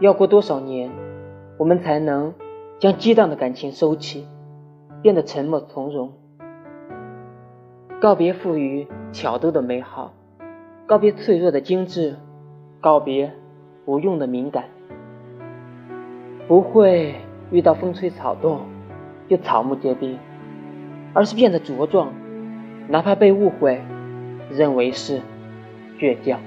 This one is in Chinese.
要过多少年，我们才能将激荡的感情收起，变得沉默从容？告别富予巧逗的美好，告别脆弱的精致，告别无用的敏感。不会遇到风吹草动就草木皆兵，而是变得茁壮，哪怕被误会，认为是倔强。